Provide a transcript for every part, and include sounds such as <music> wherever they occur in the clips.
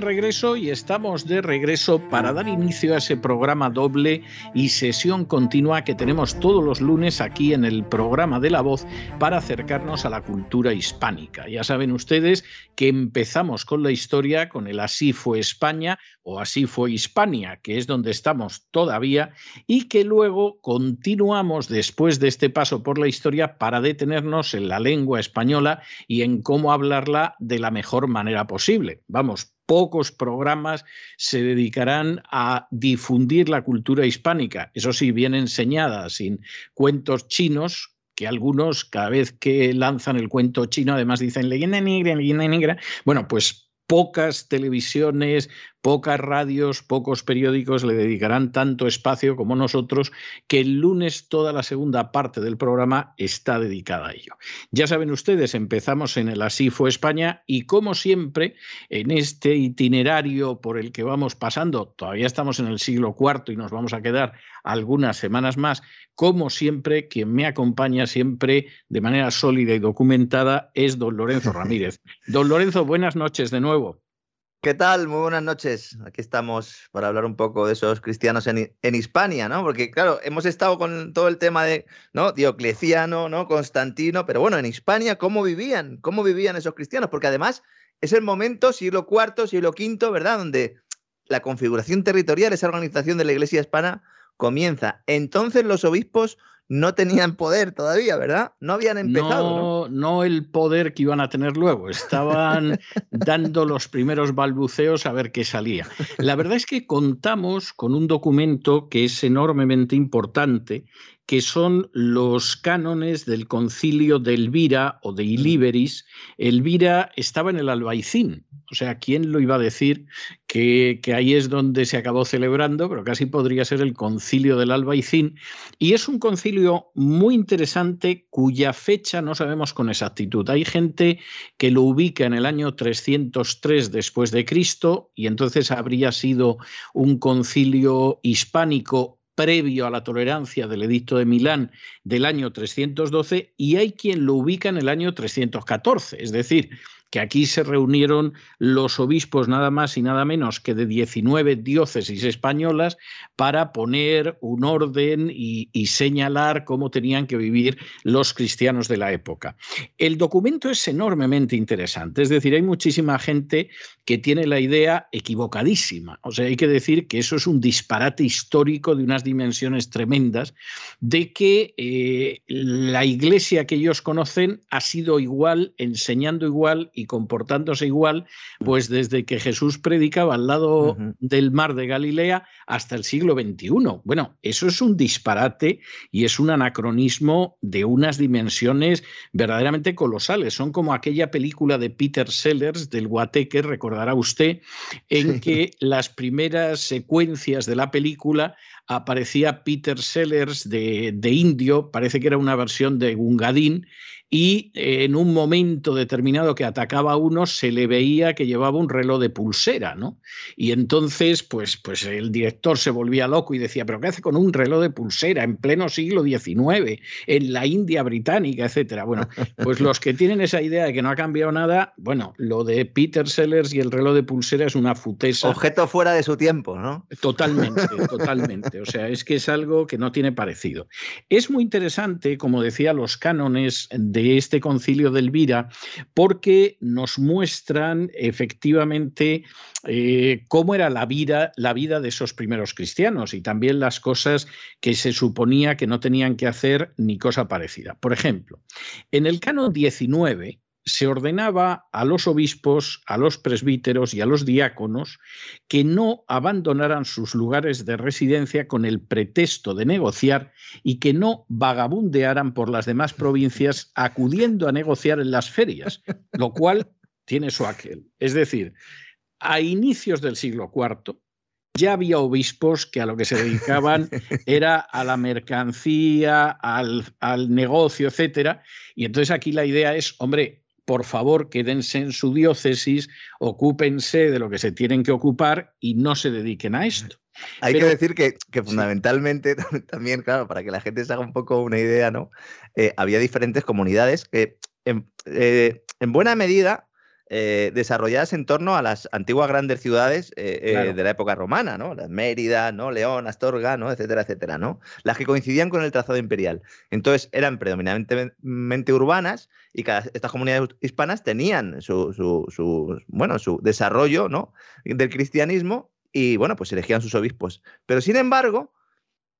Regreso y estamos de regreso para dar inicio a ese programa doble y sesión continua que tenemos todos los lunes aquí en el programa de la voz para acercarnos a la cultura hispánica. Ya saben ustedes que empezamos con la historia, con el Así fue España o Así fue Hispania, que es donde estamos todavía, y que luego continuamos después de este paso por la historia para detenernos en la lengua española y en cómo hablarla de la mejor manera posible. Vamos pocos programas se dedicarán a difundir la cultura hispánica, eso sí, bien enseñada, sin cuentos chinos, que algunos cada vez que lanzan el cuento chino además dicen leyenda negra, leyenda negra. Bueno, pues pocas televisiones, pocas radios, pocos periódicos le dedicarán tanto espacio como nosotros, que el lunes toda la segunda parte del programa está dedicada a ello. Ya saben ustedes, empezamos en el Así fue España y como siempre, en este itinerario por el que vamos pasando, todavía estamos en el siglo IV y nos vamos a quedar algunas semanas más, como siempre, quien me acompaña siempre de manera sólida y documentada es don Lorenzo <laughs> Ramírez. Don Lorenzo, buenas noches de nuevo. ¿Qué tal? Muy buenas noches. Aquí estamos para hablar un poco de esos cristianos en, en, Hispania, ¿no? Porque, claro, hemos estado con todo el tema de ¿no? Diocleciano, ¿no? Constantino, pero bueno, en Hispania, ¿cómo vivían? ¿Cómo vivían esos cristianos? Porque además es el momento, siglo IV, siglo V, ¿verdad? Donde la configuración territorial, esa organización de la Iglesia hispana comienza. Entonces los obispos no tenían poder todavía, ¿verdad? No habían empezado. No, no, el poder que iban a tener luego. Estaban <laughs> dando los primeros balbuceos a ver qué salía. La verdad es que contamos con un documento que es enormemente importante, que son los cánones del concilio de Elvira o de Iliberis. Elvira estaba en el Albaicín, o sea, ¿quién lo iba a decir que, ahí es donde se acabó celebrando? Pero casi podría ser el concilio del Albaicín. Y es un concilio muy interesante cuya fecha no sabemos con exactitud. Hay gente que lo ubica en el año 303 después de Cristo y entonces habría sido un concilio hispánico previo a la tolerancia del Edicto de Milán del año 312 y hay quien lo ubica en el año 314, es decir, que aquí se reunieron los obispos nada más y nada menos que de 19 diócesis españolas para poner un orden y, señalar cómo tenían que vivir los cristianos de la época. El documento es enormemente interesante, es decir, hay muchísima gente que tiene la idea equivocadísima. O sea, hay que decir que eso es un disparate histórico de unas dimensiones tremendas, de que eh, la iglesia que ellos conocen ha sido igual, enseñando igual y comportándose igual, pues desde que Jesús predicaba al lado del mar de Galilea hasta el siglo XXI. Bueno, eso es un disparate y es un anacronismo de unas dimensiones verdaderamente colosales. Son como aquella película de Peter Sellers del Guateque, recordará usted, en que las primeras secuencias de la película aparecía Peter Sellers de, de indio, parece que era una versión de Gungadin, y en un momento determinado que atacaba a uno se le veía que llevaba un reloj de pulsera, ¿no? Y entonces, pues, pues el director se volvía loco y decía, pero ¿qué hace con un reloj de pulsera en pleno siglo XIX, en la India británica, etcétera? Bueno, pues los que tienen esa idea de que no ha cambiado nada, bueno, lo de Peter Sellers y el reloj de pulsera es una futesa. Objeto fuera de su tiempo, ¿no? Totalmente, <laughs> totalmente. O sea, es que es algo que no tiene parecido. Es muy interesante, como decía, los cánones de este concilio de Elvira, porque nos muestran efectivamente eh, cómo era la vida, la vida de esos primeros cristianos y también las cosas que se suponía que no tenían que hacer ni cosa parecida. Por ejemplo, en el canon 19, se ordenaba a los obispos, a los presbíteros y a los diáconos que no abandonaran sus lugares de residencia con el pretexto de negociar y que no vagabundearan por las demás provincias acudiendo a negociar en las ferias, lo cual tiene su aquel. Es decir, a inicios del siglo IV, ya había obispos que a lo que se dedicaban era a la mercancía, al, al, negocio, etcétera. Y entonces aquí la idea es, hombre, por favor, quédense en su diócesis, ocúpense de lo que se tienen que ocupar y no se dediquen a esto. Hay que decir que, fundamentalmente <laughs> también, claro, para que la gente se haga un poco una idea, ¿no? Eh, había diferentes comunidades que eh, en buena medida eh, desarrolladas en torno a las antiguas grandes ciudades eh, eh, de la época romana, ¿no? Las Mérida, ¿no? León, Astorga, ¿no? Etcétera, etcétera, ¿no? Las que coincidían con el trazado imperial. Entonces eran predominantemente urbanas y cada, estas comunidades hispanas tenían su, bueno, su desarrollo, ¿no? Del cristianismo y, bueno, pues elegían sus obispos. Pero sin embargo,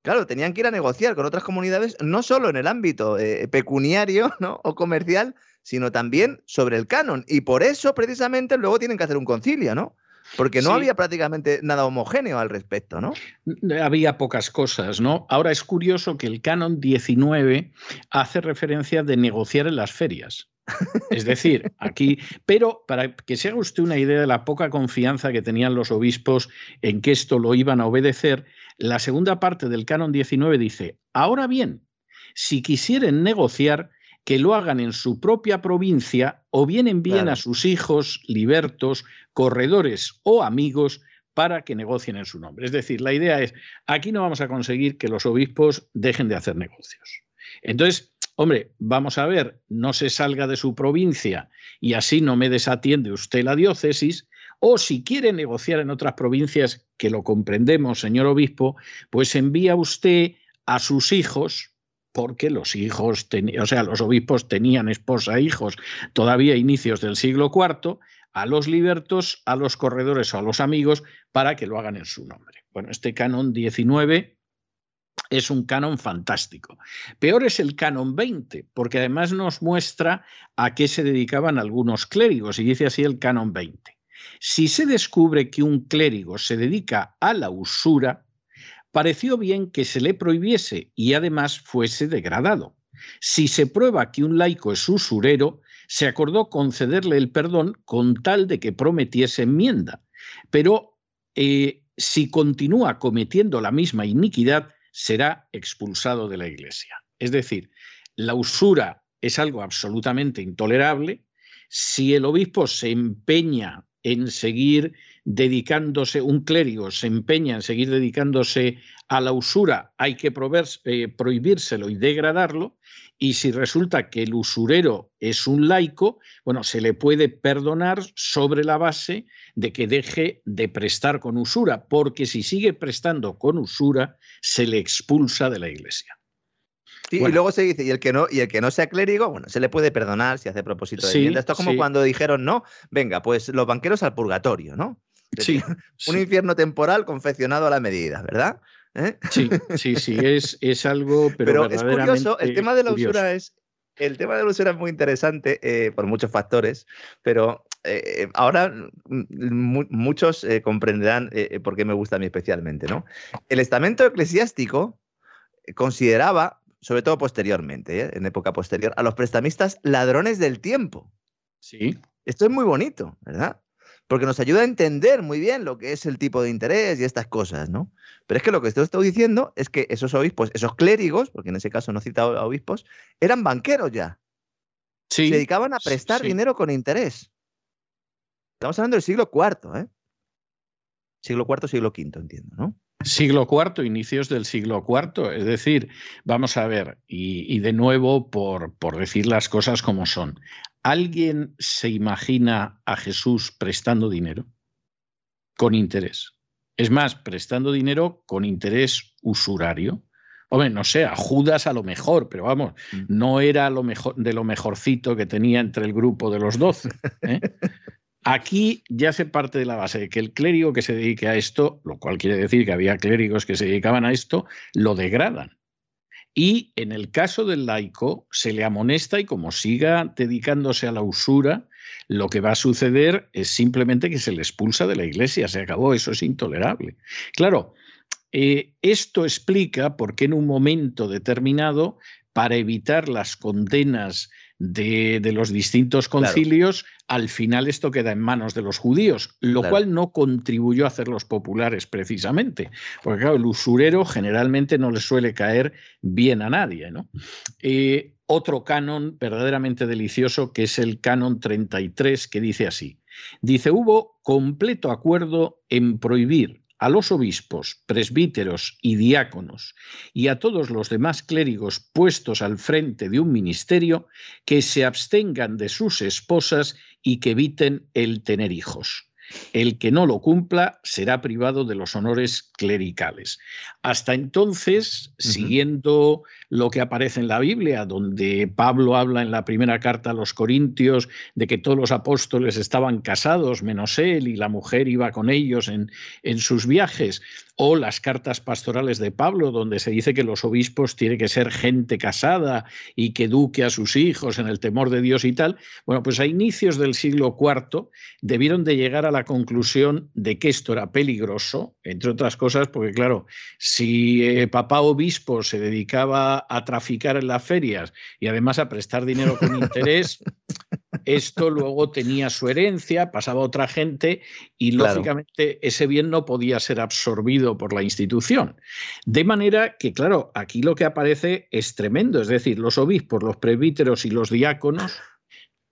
Claro, tenían que ir a negociar con otras comunidades, no solo en el ámbito pecuniario <laughs> ¿no? o comercial, sino también sobre el canon. Y por eso, precisamente, luego tienen que hacer un concilio, ¿no? Porque no había prácticamente nada homogéneo al respecto, ¿no? Había pocas cosas, ¿no? Ahora es curioso que el canon 19 hace referencia de negociar en las ferias. Es decir, aquí, pero para que se haga usted una idea de la poca confianza que tenían los obispos en que esto lo iban a obedecer, la segunda parte del canon 19 dice, ahora bien, si quisieren negociar, que lo hagan en su propia provincia o bien envíen a sus hijos, libertos, corredores o amigos para que negocien en su nombre. Es decir, la idea es, aquí no vamos a conseguir que los obispos dejen de hacer negocios. Entonces, hombre, vamos a ver, no se salga de su provincia y así no me desatiende usted la diócesis, o si quiere negociar en otras provincias, que lo comprendemos, señor obispo, pues envía usted a sus hijos, porque los hijos, o sea, los obispos tenían esposa e hijos todavía a inicios del siglo IV, a los libertos, a los corredores o a los amigos para que lo hagan en su nombre. Bueno, este canon 19 es un canon fantástico. Peor es el canon 20, porque además nos muestra a qué se dedicaban algunos clérigos, y dice así el canon 20. Si se descubre que un clérigo se dedica a la usura, pareció bien que se le prohibiese y además fuese degradado. Si se prueba que un laico es usurero, se acordó concederle el perdón con tal de que prometiese enmienda. Pero eh, si continúa cometiendo la misma iniquidad, será expulsado de la iglesia. Es decir, la usura es algo absolutamente intolerable. Si el obispo se empeña en seguir dedicándose, un clérigo se empeña en seguir dedicándose a la usura, hay que eh, prohibírselo y degradarlo, y si resulta que el usurero es un laico, bueno, se le puede perdonar sobre la base de que deje de prestar con usura, porque si sigue prestando con usura, se le expulsa de la iglesia. Y luego se dice, y el que no, y el que no sea clérigo, bueno, se le puede perdonar si hace propósito de enmienda. Esto es como cuando dijeron, no, venga, pues los banqueros al purgatorio, ¿no? Sí, un infierno temporal confeccionado a la medida, ¿verdad? ¿Eh? Sí, sí, sí, es, es algo, pero, es curioso, el tema de la usura es, el tema de la usura es muy interesante eh, por muchos factores, pero eh, ahora muchos comprenderán por qué me gusta a mí especialmente, ¿no? El estamento eclesiástico consideraba, sobre todo posteriormente, en época posterior, a los prestamistas ladrones del tiempo. Sí. Esto es muy bonito, ¿verdad? Porque nos ayuda a entender muy bien lo que es el tipo de interés y estas cosas, ¿no? Pero es que lo que estoy, estoy diciendo es que esos obispos, esos clérigos, porque en ese caso no he citado a obispos, eran banqueros ya. se dedicaban a prestar dinero con interés. Estamos hablando del siglo IV, ¿eh? Siglo IV, siglo V, entiendo, ¿no? Siglo IV, inicios del siglo IV. Es decir, vamos a ver, y, de nuevo por, por decir las cosas como son. ¿Alguien se imagina a Jesús prestando dinero? Con interés. Es más, prestando dinero con interés usurario. Hombre, no sé, a Judas a lo mejor, pero vamos, mm. no era lo mejor, de lo mejorcito que tenía entre el grupo de los doce. ¿eh? Aquí ya se parte de la base de que el clérigo que se dedique a esto, lo cual quiere decir que había clérigos que se dedicaban a esto, lo degradan. Y en el caso del laico se le amonesta y como siga dedicándose a la usura, lo que va a suceder es simplemente que se le expulsa de la iglesia, se acabó, eso es intolerable. Claro, eh, esto explica por qué en un momento determinado, para evitar las condenas de, los distintos concilios, al final esto queda en manos de los judíos, lo cual no contribuyó a hacerlos populares precisamente, porque claro, el usurero generalmente no le suele caer bien a nadie. ¿no? Eh, otro canon verdaderamente delicioso que es el canon 33 que dice así, dice, hubo completo acuerdo en prohibir a los obispos, presbíteros y diáconos y a todos los demás clérigos puestos al frente de un ministerio que se abstengan de sus esposas y que eviten el tener hijos. El que no lo cumpla será privado de los honores clericales. Hasta entonces, siguiendo lo que aparece en la Biblia, donde Pablo habla en la primera carta a los Corintios de que todos los apóstoles estaban casados, menos él, y la mujer iba con ellos en, en sus viajes, o las cartas pastorales de Pablo, donde se dice que los obispos tienen que ser gente casada y que eduque a sus hijos en el temor de Dios y tal, bueno, pues a inicios del siglo IV debieron de llegar a la conclusión de que esto era peligroso, entre otras cosas, porque claro, si eh, papá obispo se dedicaba a traficar en las ferias y además a prestar dinero con <laughs> interés, esto luego tenía su herencia, pasaba a otra gente y lógicamente ese bien no podía ser absorbido por la institución. De manera que, claro, aquí lo que aparece es tremendo, es decir, los obispos, los presbíteros y los diáconos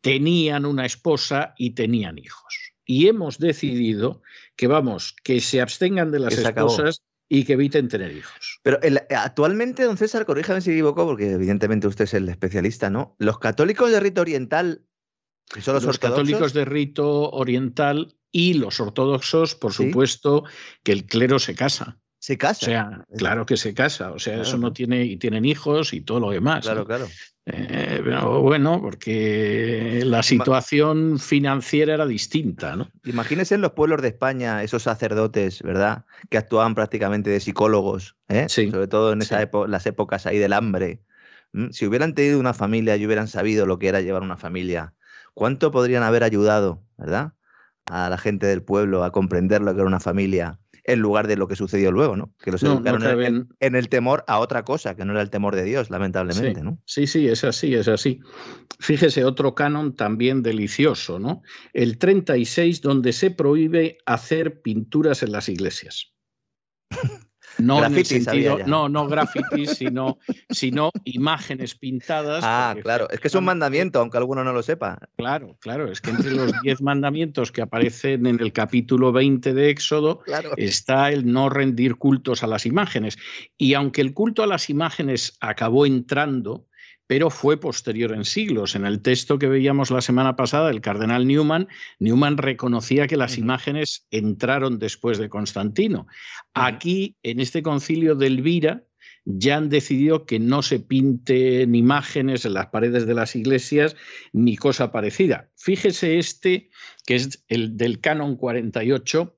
tenían una esposa y tenían hijos. Y hemos decidido que, vamos, que se abstengan de las esposas y que eviten tener hijos. Pero actualmente, don César, corríjame si equivoco, porque evidentemente usted es el especialista, ¿no? ¿Los católicos de rito oriental los, católicos de rito oriental y los ortodoxos, por supuesto, que el clero se casa. Se casa. O sea, claro que se casa. O sea, eso no tiene, y tienen hijos y todo lo demás. Claro, claro. Eh, pero bueno, porque la situación financiera era distinta, ¿no? Imagínense en los pueblos de España esos sacerdotes, ¿verdad? Que actuaban prácticamente de psicólogos, ¿eh? sobre todo en esa las épocas ahí del hambre. Si hubieran tenido una familia y hubieran sabido lo que era llevar una familia, ¿Cuánto podrían haber ayudado, verdad? A la gente del pueblo a comprender lo que era una familia en lugar de lo que sucedió luego, ¿no? Que los educaron en, el temor a otra cosa, que no era el temor de Dios, lamentablemente, sí, ¿no? Sí, sí, es así, es así. Fíjese, otro canon también delicioso, ¿no? El 36, donde se prohíbe hacer pinturas en las iglesias. No en el sentido, no, no grafitis, sino, sino imágenes pintadas. Ah, claro, es que es un mandamiento, aunque alguno no lo sepa. Claro, claro, es que entre los diez mandamientos que aparecen en el capítulo 20 de Éxodo está el no rendir cultos a las imágenes. Y aunque el culto a las imágenes acabó entrando pero fue posterior en siglos. En el texto que veíamos la semana pasada, el cardenal Newman, Newman reconocía que las imágenes entraron después de Constantino. Aquí, en este concilio de Elvira, ya han decidido que no se pinten imágenes en las paredes de las iglesias ni cosa parecida. Fíjese este, que es el del canon 48,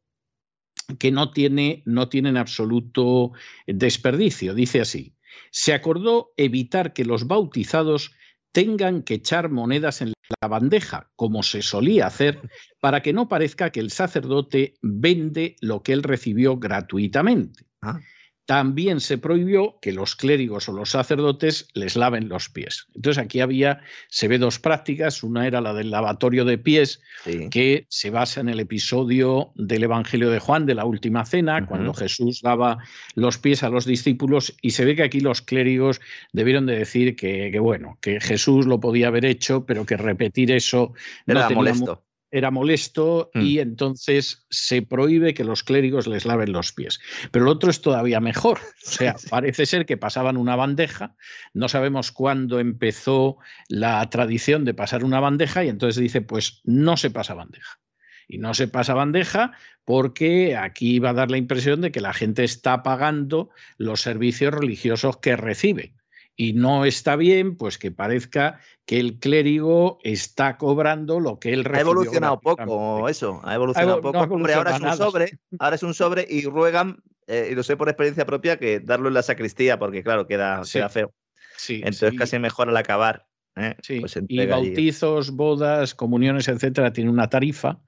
que no tiene, no tiene en absoluto desperdicio. Dice así, se acordó evitar que los bautizados tengan que echar monedas en la bandeja, como se solía hacer, para que no parezca que el sacerdote vende lo que él recibió gratuitamente. Ah. También se prohibió que los clérigos o los sacerdotes les laven los pies. Entonces aquí había, se ve dos prácticas, una era la del lavatorio de pies, que se basa en el episodio del Evangelio de Juan, de la Última Cena, cuando Jesús lava los pies a los discípulos, y se ve que aquí los clérigos debieron de decir que, bueno, que Jesús lo podía haber hecho, pero que repetir eso era molesto era molesto y mm. entonces se prohíbe que los clérigos les laven los pies. Pero el otro es todavía mejor. <laughs> O sea, parece ser que pasaban una bandeja, no sabemos cuándo empezó la tradición de pasar una bandeja y entonces dice, pues no se pasa bandeja. Y no se pasa bandeja porque aquí va a dar la impresión de que la gente está pagando los servicios religiosos que recibe y no está bien, pues que parezca que el clérigo está cobrando lo que él recibió. Ha evolucionado poco eso, ha evolucionado poco. Hombre, ahora es un sobre, ahora es un sobre y ruegan, eh, y lo sé por experiencia propia, que darlo en la sacristía, porque claro, queda, feo. Sí, Entonces casi mejor al acabar ¿eh? Pues y bautizos, bodas, comuniones, etcétera, tiene una tarifa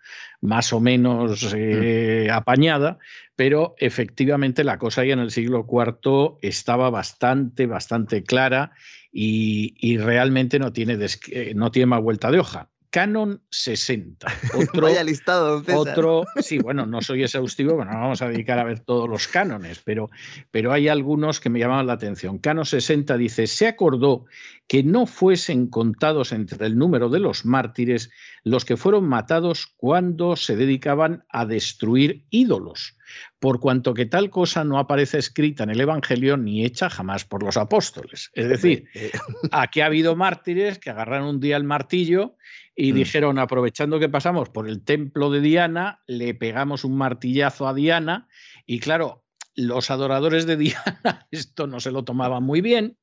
más o menos mm. eh, apañada, pero efectivamente la cosa ya en el siglo IV estaba bastante, bastante clara y, realmente no tiene, eh, no tiene más vuelta de hoja. Canon 60. <laughs> Otro, Vaya listado, Otro, sí, bueno, no soy exhaustivo, bueno, no vamos a dedicar a ver todos los cánones, pero, pero hay algunos que me llaman la atención. Canon 60 dice, se acordó que no fuesen contados entre el número de los mártires los que fueron matados cuando se dedicaban a destruir ídolos, por cuanto que tal cosa no aparece escrita en el Evangelio ni hecha jamás por los apóstoles. Es decir, eh. aquí ha habido mártires que agarraron un día el martillo y mm. dijeron, aprovechando que pasamos por el templo de Diana, le pegamos un martillazo a Diana y claro, los adoradores de <laughs> Diana esto no se lo tomaban muy bien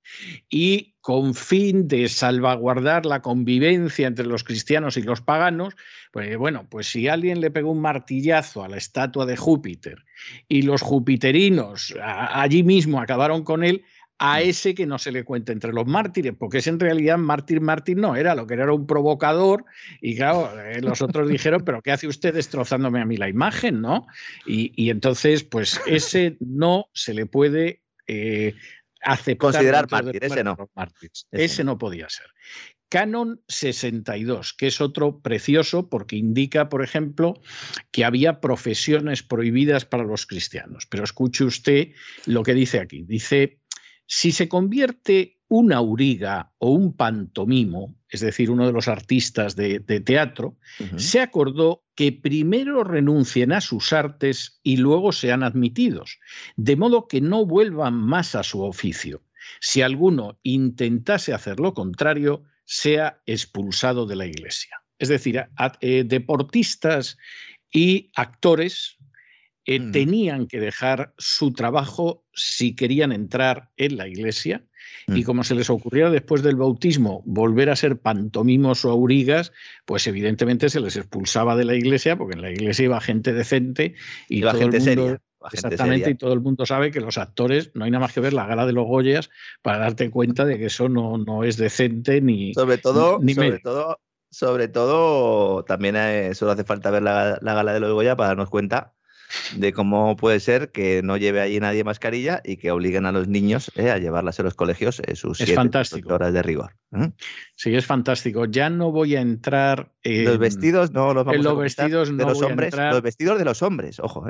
y con fin de salvaguardar la convivencia entre los cristianos y los paganos, pues bueno, pues si alguien le pegó un martillazo a la estatua de Júpiter y los jupiterinos allí mismo acabaron con él, a mm. ese que no se le cuenta entre los mártires, porque es en realidad mártir, mártir no era, lo que era un provocador, y claro, eh, los otros <laughs> dijeron, pero ¿qué hace usted destrozándome a mí la imagen? ¿no? Y, entonces, pues ese no se le puede eh, aceptar. Considerar mártir, ese no. Ese no podía ser. Canon 62, que es otro precioso porque indica, por ejemplo, que había profesiones prohibidas para los cristianos. Pero escuche usted lo que dice aquí. Dice, si se convierte un auriga o un pantomimo, es decir, uno de los artistas de, teatro, se acordó que primero renuncien a sus artes y luego sean admitidos, de modo que no vuelvan más a su oficio. Si alguno intentase hacer lo contrario, sea expulsado de la iglesia. Es decir, eh, deportistas y actores eh, mm. tenían que dejar su trabajo si querían entrar en la iglesia. Y mm. como se les ocurriera después del bautismo volver a ser pantomimos o aurigas, pues evidentemente se les expulsaba de la iglesia, porque en la iglesia iba gente decente y todo gente el mundo, Exactamente, y todo el mundo sabe que los actores no hay nada más que ver la gala de los Goyas para darte cuenta de que eso no, no es decente ni. Sobre todo, sobre todo, sobre todo, también eh, solo hace falta ver la, la, gala de los Goya para darnos cuenta de cómo puede ser que no lleve allí nadie mascarilla y que obliguen a los niños eh, a llevarlas a los colegios eh, sus es horas de rigor. ¿eh? Sí, es fantástico. Ya no voy a entrar en los vestidos, no los vamos los vestidos de los hombres, los vestidos de los hombres, ojo.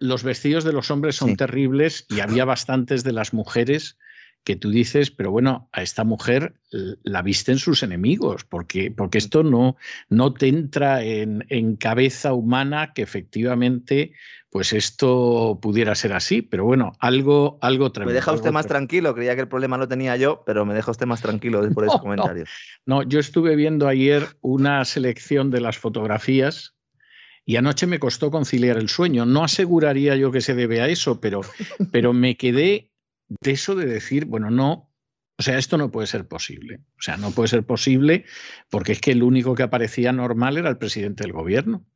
Los vestidos de los hombres son terribles y había bastantes de las mujeres que tú dices, pero bueno, a esta mujer la visten sus enemigos, porque, porque esto no, no te entra en, en, cabeza humana que efectivamente pues esto pudiera ser así, pero bueno, algo, algo tremendo. Me deja usted más tranquilo, creía que el problema lo tenía yo, pero me deja usted más tranquilo por <laughs> ese comentario. No, yo estuve viendo ayer una selección de las fotografías y anoche me costó conciliar el sueño. No aseguraría yo que se debe a eso, pero, pero me quedé de eso de decir, bueno, no, o sea, esto no puede ser posible. O sea, no puede ser posible porque es que el único que aparecía normal era el presidente del gobierno.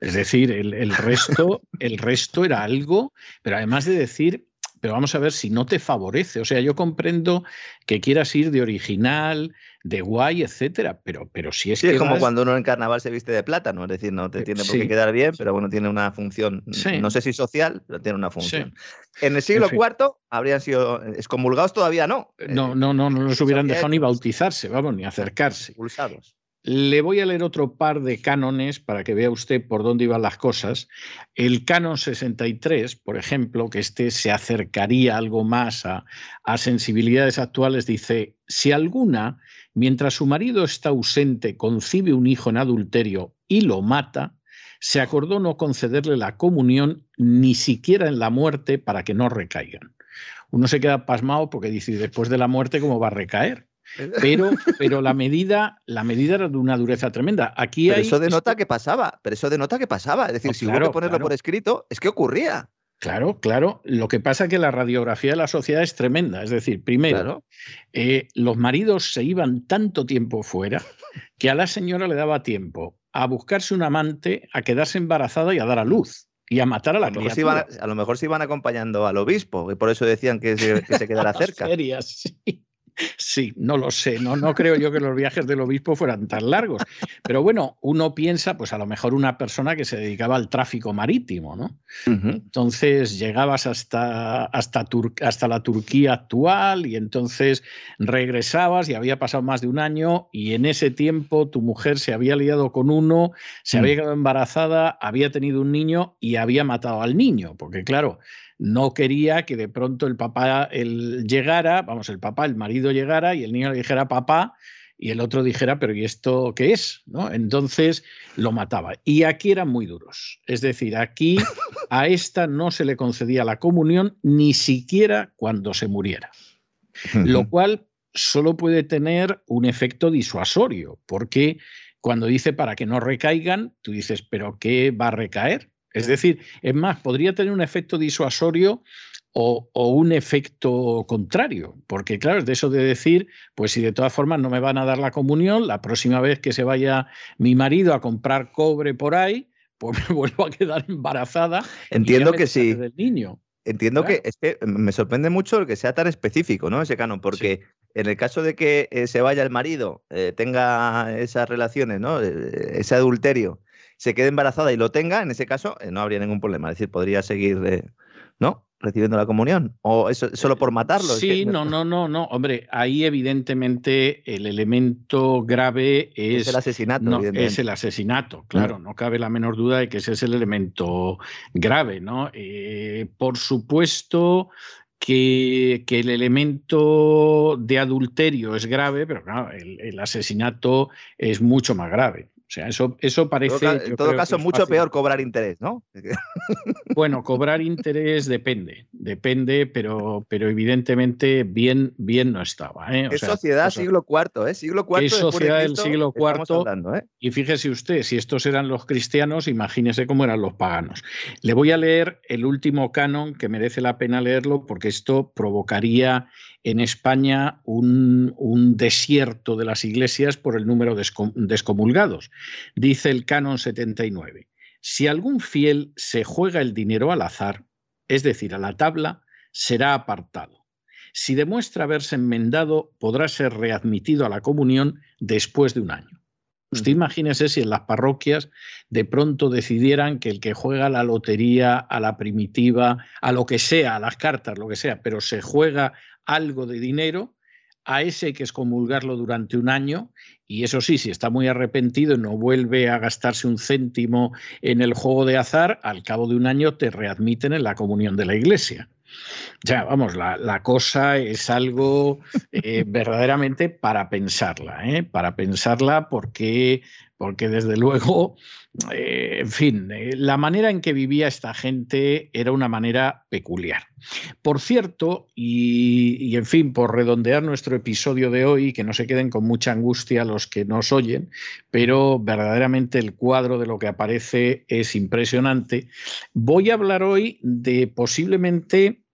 Es decir, el, resto, el resto era algo, pero además de decir, pero vamos a ver si no te favorece. O sea, yo comprendo que quieras ir de original, de guay, etcétera, pero, pero si es sí, que. es como cuando uno en carnaval se viste de plátano, es decir, no te tiene por qué quedar bien, pero bueno, tiene una función, no sé si social, pero tiene una función. En el siglo IV habrían sido excomulgados, todavía no. No, no, no, no los hubieran dejado ni bautizarse, vamos, ni acercarse. Expulsados. Le voy a leer otro par de cánones para que vea usted por dónde iban las cosas. El canon 63, por ejemplo, que este se acercaría algo más a, a sensibilidades actuales, dice, si alguna, mientras su marido está ausente, concibe un hijo en adulterio y lo mata, se acordó no concederle la comunión ni siquiera en la muerte para que no recaigan. Uno se queda pasmado porque dice, después de la muerte, ¿cómo va a recaer? Pero, <laughs> pero la medida, la medida era de una dureza tremenda. Aquí pero eso denota que pasaba, pero eso denota que pasaba. Es decir, si hubo que ponerlo por escrito, es que ocurría. Claro, claro. Lo que pasa es que la radiografía de la sociedad es tremenda. Es decir, primero, eh, los maridos se iban tanto tiempo fuera que a la señora le daba tiempo a buscarse un amante, a quedarse embarazada y a dar a luz y a matar a la a criatura. a, lo mejor se iban acompañando al obispo, y por eso decían que se, que se quedara <laughs> cerca. sí. Sí, no lo sé, no, no creo yo que los viajes del obispo fueran tan largos. Pero bueno, uno piensa, pues a lo mejor una persona que se dedicaba al tráfico marítimo, ¿no? Entonces llegabas hasta, hasta, hasta la Turquía actual y entonces regresabas y había pasado más de un año y en ese tiempo tu mujer se había liado con uno, se había mm. quedado embarazada, había tenido un niño y había matado al niño, porque claro, no quería que de pronto el papá él llegara, vamos, el papá, el marido llegara y el niño le dijera papá y el otro dijera, pero ¿y esto qué es? ¿No? Entonces lo mataba. Y aquí eran muy duros. Es decir, aquí <laughs> a esta no se le concedía la comunión ni siquiera cuando se muriera. Lo cual solo puede tener un efecto disuasorio, porque cuando dice para que no recaigan, tú dices, pero ¿qué va a recaer? Es decir, es más, podría tener un efecto disuasorio o, un efecto contrario, porque claro, es de eso de decir, pues si de todas formas no me van a dar la comunión, la próxima vez que se vaya mi marido a comprar cobre por ahí, pues me <laughs> vuelvo a quedar embarazada. Entiendo que sí. Del niño. Entiendo que es que me sorprende mucho que sea tan específico, ¿no? Ese canon, porque en el caso de que eh, se vaya el marido, eh, tenga esas relaciones, ¿no? Ese adulterio se quede embarazada y lo tenga, en ese caso eh, no habría ningún problema. Es decir, podría seguir, eh, ¿no? Recibiendo la comunión. ¿O eso solo por matarlo? Sí, no, no, no, no. Hombre, ahí evidentemente el elemento grave es. Es el asesinato. No, es el asesinato, claro. No cabe la menor duda de que ese es el elemento grave, ¿no? Eh, por supuesto, que, el elemento de adulterio es grave, pero claro, el, asesinato es mucho más grave. O sea, eso, eso parece. En todo, caso, mucho peor cobrar interés, ¿no? <laughs> Bueno, cobrar interés depende, depende, pero, pero evidentemente bien, bien no estaba. ¿eh? es sociedad siglo IV, ¿eh? Siglo IV. Es sociedad del siglo IV. ¿eh? Y fíjese usted, si estos eran los cristianos, imagínese cómo eran los paganos. Le voy a leer el último canon, que merece la pena leerlo, porque esto provocaría en España un, desierto de las iglesias por el número de descomulgados. Dice el canon 79. Si algún fiel se juega el dinero al azar, es decir, a la tabla, será apartado. Si demuestra haberse enmendado, podrá ser readmitido a la comunión después de un año. Usted imagínese si en las parroquias de pronto decidieran que el que juega a la lotería, a la primitiva, a lo que sea, a las cartas, lo que sea, pero se juega algo de dinero, a ese hay que excomulgarlo durante un año y eso sí, si está muy arrepentido y no vuelve a gastarse un céntimo en el juego de azar, al cabo de un año te readmiten en la comunión de la iglesia. Ya, vamos, la, cosa es algo eh, <laughs> verdaderamente para pensarla, ¿eh? para pensarla porque, porque desde luego eh, en fin, la manera en que vivía esta gente era una manera peculiar. Por cierto, y, en fin, por redondear nuestro episodio de hoy, que no se queden con mucha angustia los que nos oyen, pero verdaderamente el cuadro de lo que aparece es impresionante, voy a hablar hoy de posiblemente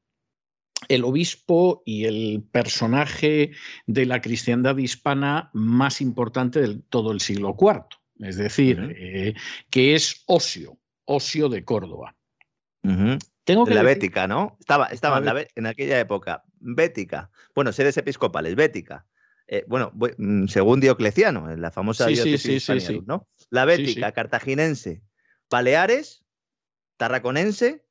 el obispo y el personaje de la cristiandad hispana más importante de todo el siglo IV es decir, eh, que es Osio, Osio de Córdoba. Tengo que la Bética, ¿no? Estaba, estaba en, aquella época. Bética. Bueno, sedes episcopales, Bética. Eh, bueno, mm, según Diocleciano, en la famosa sí, ¿no? La Bética, cartaginense, Baleares, Tarraconense,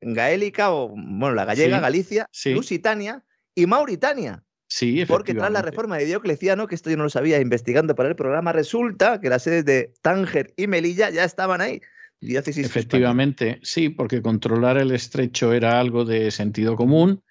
Gaélica, o bueno, la gallega, Galicia, Lusitania y Mauritania. Sí, Porque tras la reforma de Diocleciano, que esto yo no lo sabía investigando para el programa, resulta que las sedes de Tánger y Melilla ya estaban ahí. Efectivamente, sí, porque controlar el estrecho era algo de sentido común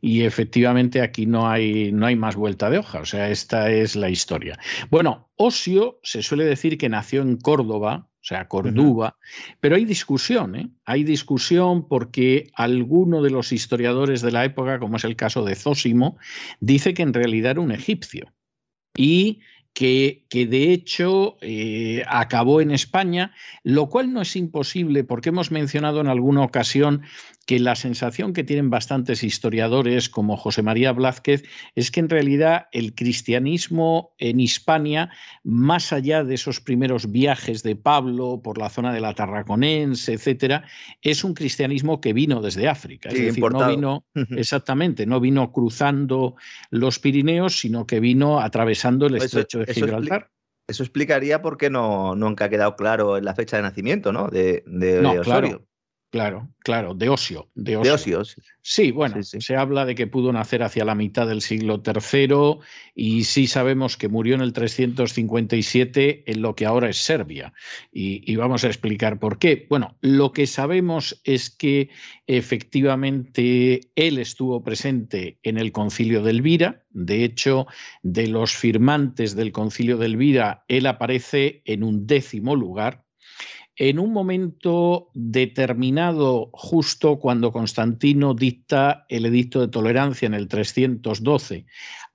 y efectivamente aquí no hay, no hay más vuelta de hoja, o sea, esta es la historia. Bueno, Osio se suele decir que nació en Córdoba, sea, Córdoba, pero hay discusión, ¿eh? hay discusión porque alguno de los historiadores de la época, como es el caso de Zósimo, dice que en realidad era un egipcio. Y que, de hecho eh, acabó en España, lo cual no es imposible porque hemos mencionado en alguna ocasión que la sensación que tienen bastantes historiadores como José María Blázquez es que en realidad el cristianismo en Hispania, más allá de esos primeros viajes de Pablo por la zona de la Tarraconense, etcétera, es un cristianismo que vino desde África. es decir, no vino exactamente, no vino cruzando los Pirineos, sino que vino atravesando el estrecho de Gibraltar. Eso explicaría por qué no nunca ha quedado claro la fecha de nacimiento, ¿no? De, de Osorio. Claro, claro, de Osio. De Osio. Sí, bueno, se habla de que pudo nacer hacia la mitad del siglo III y sí sabemos que murió en el 357 en lo que ahora es Serbia. Y, y, vamos a explicar por qué. Bueno, lo que sabemos es que efectivamente él estuvo presente en el concilio de Elvira. De hecho, de los firmantes del concilio de Elvira, él aparece en un décimo lugar en un momento determinado, justo cuando Constantino dicta el edicto de tolerancia en el 312,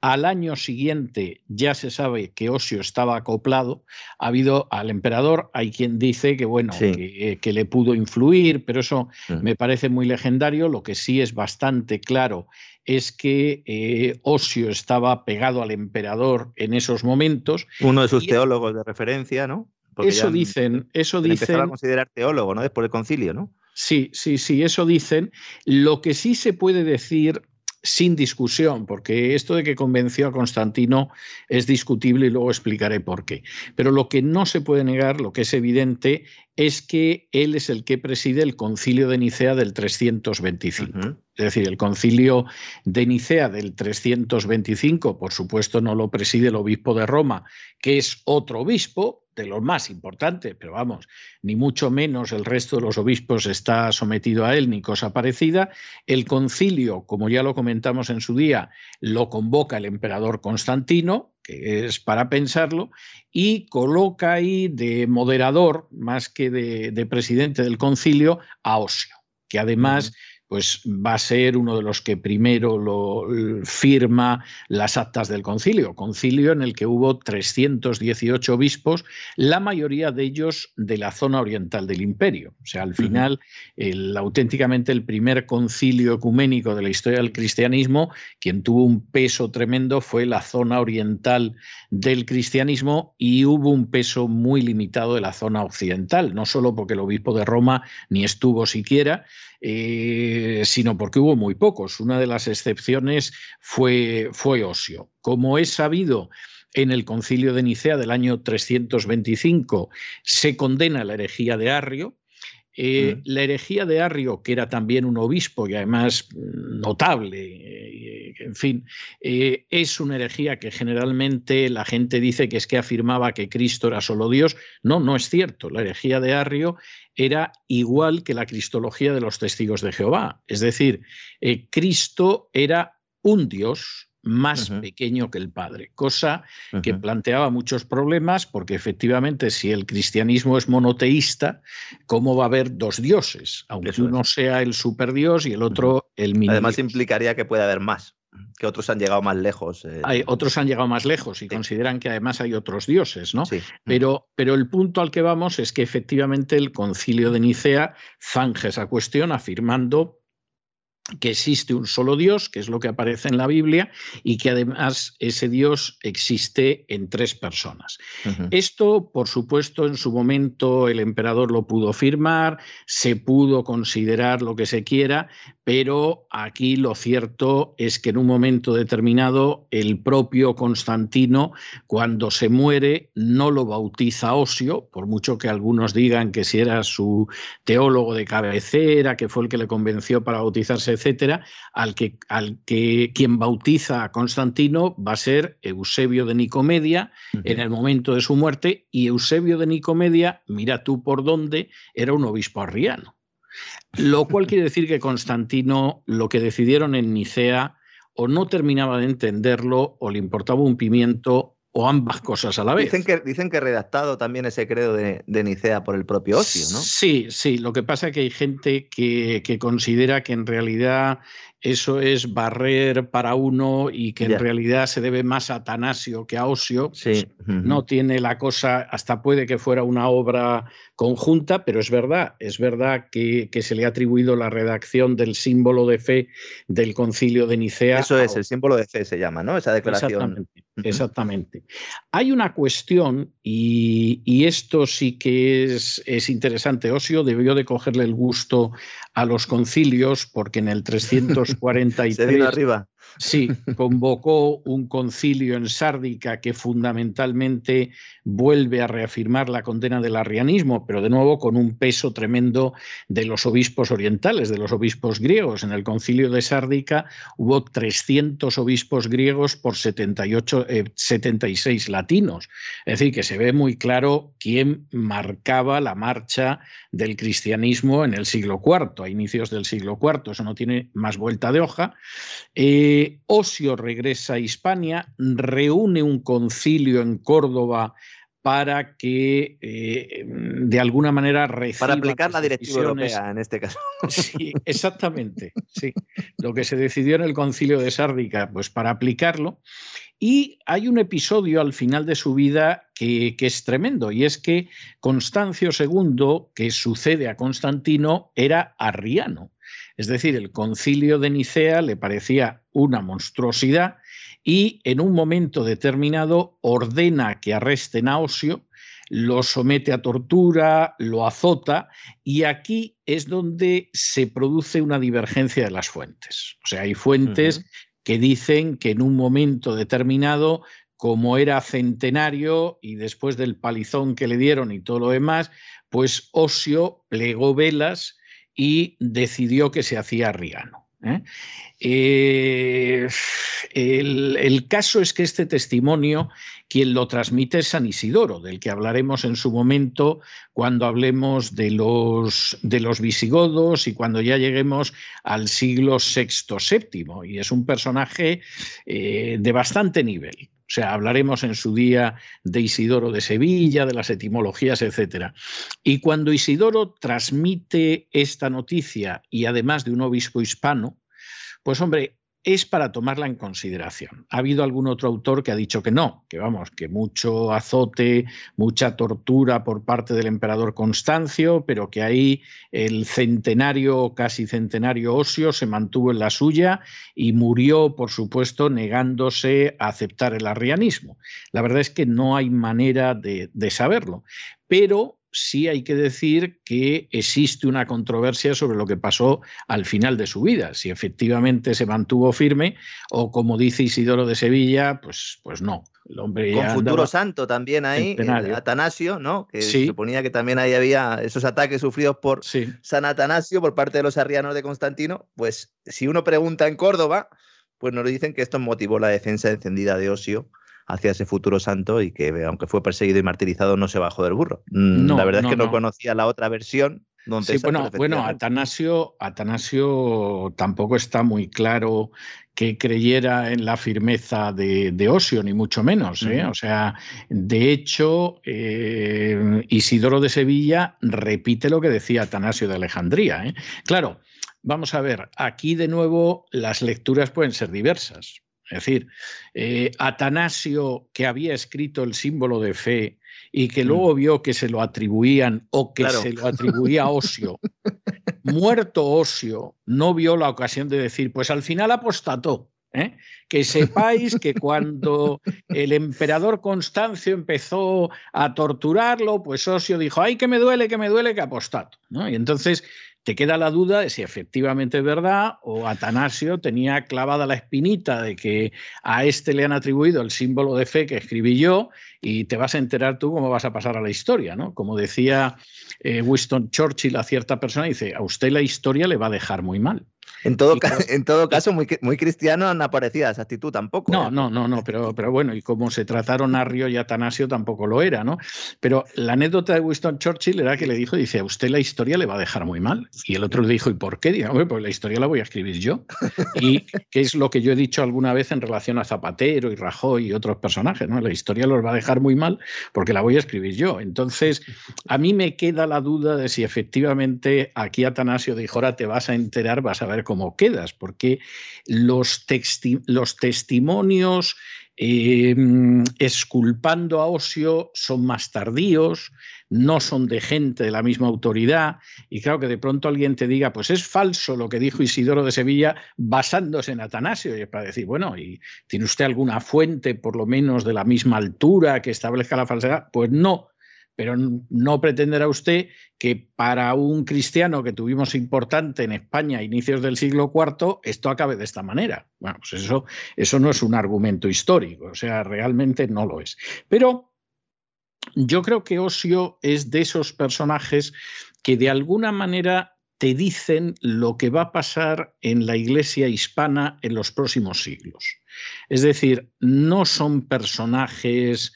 al año siguiente ya se sabe que Osio estaba acoplado. Ha habido al emperador, hay quien dice que bueno, que, le pudo influir, pero eso mm. me parece muy legendario. Lo que sí es bastante claro es que eh, Osio estaba pegado al emperador en esos momentos. Uno de sus teólogos de referencia, ¿no? Eso dicen, eso dicen. a considerar teólogo, ¿no? Después del concilio, ¿no? Sí, sí, sí, eso dicen. Lo que sí se puede decir sin discusión, porque esto de que convenció a Constantino es discutible y luego explicaré por qué. Pero lo que no se puede negar, lo que es evidente, es que él es el que preside el concilio de Nicea del 325. Es decir, el concilio de Nicea del 325, por supuesto, no lo preside el obispo de Roma, que es otro obispo, de los más importantes, pero vamos, ni mucho menos el resto de los obispos está sometido a él ni cosa parecida. El concilio, como ya lo comentamos en su día, lo convoca el emperador Constantino, que es para pensarlo, y coloca ahí de moderador, más que de, presidente del concilio, a Osio, que además pues va a ser uno de los que primero lo firma las actas del concilio, concilio en el que hubo 318 obispos, la mayoría de ellos de la zona oriental del imperio. O sea, al final, el, auténticamente el primer concilio ecuménico de la historia del cristianismo, quien tuvo un peso tremendo fue la zona oriental del cristianismo y hubo un peso muy limitado de la zona occidental, no solo porque el obispo de Roma ni estuvo siquiera, eh, sino porque hubo muy pocos. Una de las excepciones fue, fue Osio. Como es sabido, en el concilio de Nicea del año 325 se condena la herejía de Arrio, eh, mm. La herejía de Arrio, que era también un obispo y además notable, eh, en fin, eh, es una herejía que generalmente la gente dice que es que afirmaba que Cristo era solo Dios. No, no es cierto. La herejía de Arrio era igual que la cristología de los testigos de Jehová. Es decir, Cristo era un Dios, más pequeño que el Padre, cosa que planteaba muchos problemas porque efectivamente si el cristianismo es monoteísta, ¿cómo va a haber dos dioses? Aunque uno sea el superdios y el otro el mini. Además implicaría que puede haber más, que otros han llegado más lejos. Eh. Hay, otros han llegado más lejos y consideran que además hay otros dioses, ¿no? Pero, pero el punto al que vamos es que efectivamente el concilio de Nicea zanja esa cuestión afirmando que existe un solo Dios, que es lo que aparece en la Biblia, y que además ese Dios existe en tres personas. Esto, por supuesto, en su momento el emperador lo pudo firmar, se pudo considerar lo que se quiera, pero aquí lo cierto es que en un momento determinado el propio Constantino, cuando se muere, no lo bautiza Osio, por mucho que algunos digan que si era su teólogo de cabecera, que fue el que le convenció para bautizarse, etcétera, al que, al que quien bautiza a Constantino va a ser Eusebio de Nicomedia en el momento de su muerte, y Eusebio de Nicomedia, mira tú por dónde, era un obispo arriano. Lo cual quiere decir que Constantino, lo que decidieron en Nicea, o no terminaba de entenderlo, o le importaba un pimiento, o ambas cosas a la vez. Dicen que, dicen que redactado también ese credo de, Nicea por el propio Ocio, ¿no? Sí, sí. Lo que pasa es que hay gente que, que considera que en realidad eso es barrer para uno y que en realidad se debe más a Atanasio que a Osio. Sí. No tiene la cosa, hasta puede que fuera una obra conjunta, pero es verdad, es verdad que, se le ha atribuido la redacción del símbolo de fe del concilio de Nicea. Eso es, el símbolo de fe se llama, ¿no? Esa declaración. Exactamente. Exactamente. Hay una cuestión, y, esto sí que es, es interesante. Osio debió de cogerle el gusto a los concilios, porque en el <laughs> 343 Se vino arriba. Sí, convocó un concilio en Sárdica que fundamentalmente vuelve a reafirmar la condena del arrianismo, pero de nuevo con un peso tremendo de los obispos orientales, de los obispos griegos. En el concilio de Sárdica hubo 300 obispos griegos por 78, 76 eh, latinos. Es decir, que se ve muy claro quién marcaba la marcha del cristianismo en el siglo IV, a inicios del siglo IV. Eso no tiene más vuelta de hoja. Eh, Osio regresa a Hispania, reúne un concilio en Córdoba para que eh, de alguna manera reciba para aplicar la directiva europea en este caso. Sí exactamente sí. Lo que se decidió en el concilio de Sárdica pues para aplicarlo. Y hay un episodio al final de su vida que, que, es tremendo, y es que Constancio II, que sucede a Constantino, era arriano. Es decir, el concilio de Nicea le parecía una monstruosidad y en un momento determinado ordena que arresten a Osio, lo somete a tortura, lo azota y aquí es donde se produce una divergencia de las fuentes. O sea, hay fuentes que dicen que en un momento determinado como era centenario y después del palizón que le dieron y todo lo demás, pues Osio plegó velas y decidió que se hacía Riano. ¿eh? Eh, el, caso es que este testimonio, quien lo transmite es San Isidoro, del que hablaremos en su momento cuando hablemos de los, de los visigodos y cuando ya lleguemos al siglo VI-VII. Y es un personaje eh, de bastante nivel. O sea, hablaremos en su día de Isidoro de Sevilla, de las etimologías, etc. Y cuando Isidoro transmite esta noticia y además de un obispo hispano, pues hombre, es para tomarla en consideración. Ha habido algún otro autor que ha dicho que no, que vamos, que mucho azote, mucha tortura por parte del emperador Constancio, pero que ahí el centenario, casi centenario Osio se mantuvo en la suya y murió, por supuesto, negándose a aceptar el arrianismo. La verdad es que no hay manera de, de saberlo, pero sí hay que decir que existe una controversia sobre lo que pasó al final de su vida, si efectivamente se mantuvo firme o como dice Isidoro de Sevilla, pues, pues no. El hombre Con futuro santo también ahí, Atanasio, ¿no? Que se suponía que también ahí había esos ataques sufridos por San Atanasio por parte de los arrianos de Constantino. Pues si uno pregunta en Córdoba, pues nos dicen que esto motivó la defensa encendida de Osio hacia ese futuro santo y que, aunque fue perseguido y martirizado, no se bajó del burro. Mm, la verdad es que no, conocía la otra versión. sí, bueno, bueno Atanasio, Atanasio tampoco está muy claro que creyera en la firmeza de, Osio, ni mucho menos. ¿eh? O sea, de hecho, eh, Isidoro de Sevilla repite lo que decía Atanasio de Alejandría. ¿eh? Claro, vamos a ver, aquí de nuevo las lecturas pueden ser diversas. Es decir, eh, Atanasio, que había escrito el símbolo de fe y que mm. luego vio que se lo atribuían o que se lo atribuía a Osio, <laughs> muerto Osio, no vio la ocasión de decir, pues al final apostató. ¿eh? Que sepáis que cuando el emperador Constancio empezó a torturarlo, pues Osio dijo, ay, que me duele, que me duele, que apostato. ¿no? Y entonces te queda la duda de si efectivamente es verdad o Atanasio tenía clavada la espinita de que a este le han atribuido el símbolo de fe que escribí yo y te vas a enterar tú cómo vas a pasar a la historia, ¿no? Como decía eh, Winston Churchill a cierta persona, dice, a usted la historia le va a dejar muy mal. En todo, en todo caso, muy, muy cristiano no aparecía esa actitud tampoco. No, ¿eh? no, no, no, pero, pero bueno, y como se trataron a Río y Atanasio tampoco lo era, ¿no? Pero la anécdota de Winston Churchill era que le dijo, dice, a usted la historia le va a dejar muy mal. Y el otro le dijo, ¿y por qué? Digo, pues la historia la voy a escribir yo. Y que es lo que yo he dicho alguna vez en relación a Zapatero y Rajoy y otros personajes, ¿no? La historia los va a dejar muy mal porque la voy a escribir yo. Entonces, a mí me queda la duda de si efectivamente aquí Atanasio dijo, ahora te vas a enterar, vas a ver cómo quedas, porque los, los testimonios eh, esculpando a Osio son más tardíos, no son de gente de la misma autoridad, y claro que de pronto alguien te diga, pues es falso lo que dijo Isidoro de Sevilla basándose en Atanasio, y es para decir, bueno, ¿y tiene usted alguna fuente por lo menos de la misma altura que establezca la falsedad? Pues no, pero no pretenderá usted que para un cristiano que tuvimos importante en España a inicios del siglo IV, esto acabe de esta manera. Bueno, pues eso, eso no es un argumento histórico, o sea, realmente no lo es. Pero yo creo que Osio es de esos personajes que de alguna manera te dicen lo que va a pasar en la iglesia hispana en los próximos siglos. Es decir, no son personajes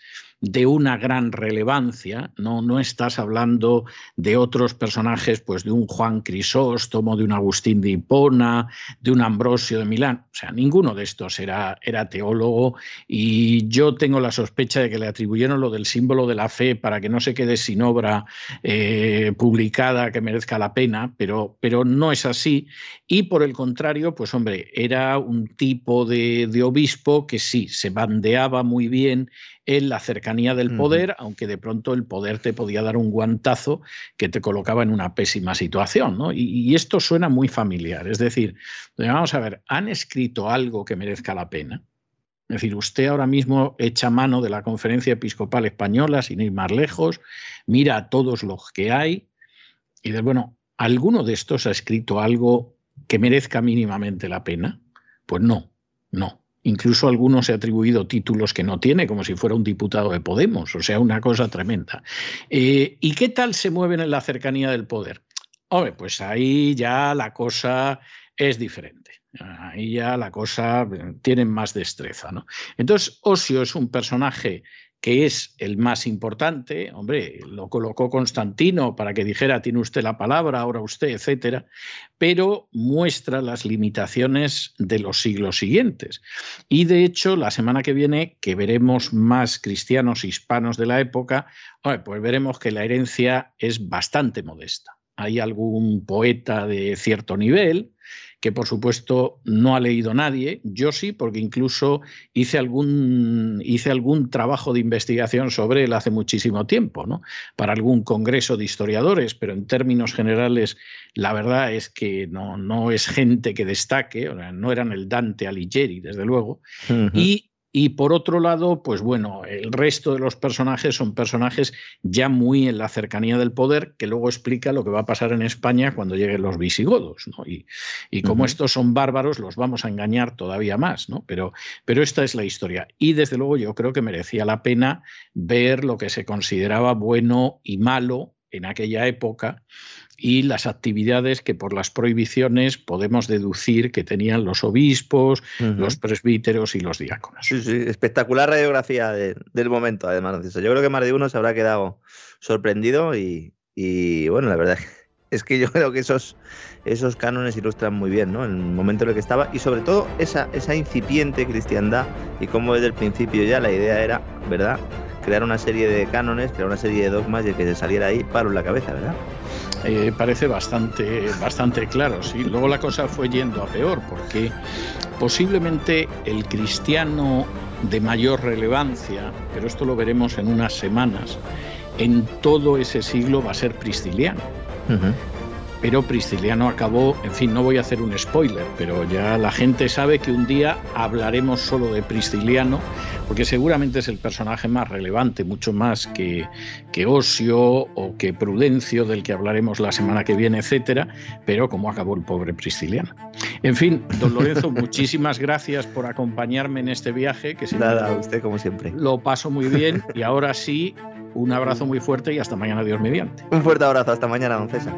de una gran relevancia, no, no estás hablando de otros personajes, pues de un Juan Crisóstomo, de un Agustín de Hipona, de un Ambrosio de Milán, o sea, ninguno de estos era, era teólogo y yo tengo la sospecha de que le atribuyeron lo del símbolo de la fe para que no se quede sin obra eh, publicada que merezca la pena, pero, pero no es así. Y por el contrario, pues hombre, era un tipo de, de obispo que sí, se bandeaba muy bien en la cercanía del poder, aunque de pronto el poder te podía dar un guantazo que te colocaba en una pésima situación. ¿no? Y, esto suena muy familiar. Es decir, vamos a ver, ¿han escrito algo que merezca la pena? Es decir, usted ahora mismo echa mano de la conferencia episcopal española, sin ir más lejos, mira a todos los que hay y dice, bueno, ¿alguno de estos ha escrito algo que merezca mínimamente la pena? Pues no, no. Incluso algunos se ha atribuido títulos que no tiene, como si fuera un diputado de Podemos, o sea, una cosa tremenda. Eh, ¿Y qué tal se mueven en la cercanía del poder? Hombre, pues ahí ya la cosa es diferente. Ahí ya la cosa eh, tiene más destreza. ¿no? Entonces, Osio es un personaje que es el más importante, hombre, lo colocó Constantino para que dijera, tiene usted la palabra, ahora usted, etcétera, pero muestra las limitaciones de los siglos siguientes. Y de hecho, la semana que viene, que veremos más cristianos hispanos de la época, pues veremos que la herencia es bastante modesta. Hay algún poeta de cierto nivel, que por supuesto no ha leído nadie. Yo sí, porque incluso hice algún, hice algún trabajo de investigación sobre él hace muchísimo tiempo, ¿no? para algún congreso de historiadores, pero en términos generales la verdad es que no, no es gente que destaque, no eran el Dante Alighieri, desde luego, y y por otro lado, pues bueno, el resto de los personajes son personajes ya muy en la cercanía del poder, que luego explica lo que va a pasar en España cuando lleguen los visigodos. ¿no? Y, y, como estos son bárbaros, los vamos a engañar todavía más. ¿no? Pero, pero esta es la historia. Y desde luego yo creo que merecía la pena ver lo que se consideraba bueno y malo en aquella época y las actividades que por las prohibiciones podemos deducir que tenían los obispos, los presbíteros y los diáconos. Sí, sí, espectacular radiografía del momento, además. Yo creo que más de uno se habrá quedado sorprendido y, y bueno, la verdad <laughs> es que yo creo que esos, esos cánones ilustran muy bien ¿no? el momento en el que estaba y sobre todo esa, esa incipiente cristiandad y cómo desde el principio ya la idea era, ¿verdad? Crear una serie de cánones, crear una serie de dogmas y que se saliera ahí palo en la cabeza, ¿verdad? Eh, parece bastante, bastante claro. ¿sí? Luego la cosa fue yendo a peor porque posiblemente el cristiano de mayor relevancia, pero esto lo veremos en unas semanas, en todo ese siglo va a ser Prisciliano pero Prisciliano acabó, en fin, no voy a hacer un spoiler, pero ya la gente sabe que un día hablaremos solo de Prisciliano, porque seguramente es el personaje más relevante, mucho más que, que Osio o que Prudencio, del que hablaremos la semana que viene, etcétera, pero cómo acabó el pobre Prisciliano. En fin, don Lorenzo, <laughs> muchísimas gracias por acompañarme en este viaje, que Nada, usted como siempre. Lo paso muy bien y ahora sí, un abrazo muy fuerte y hasta mañana, Dios mediante. Un fuerte abrazo, hasta mañana, don César.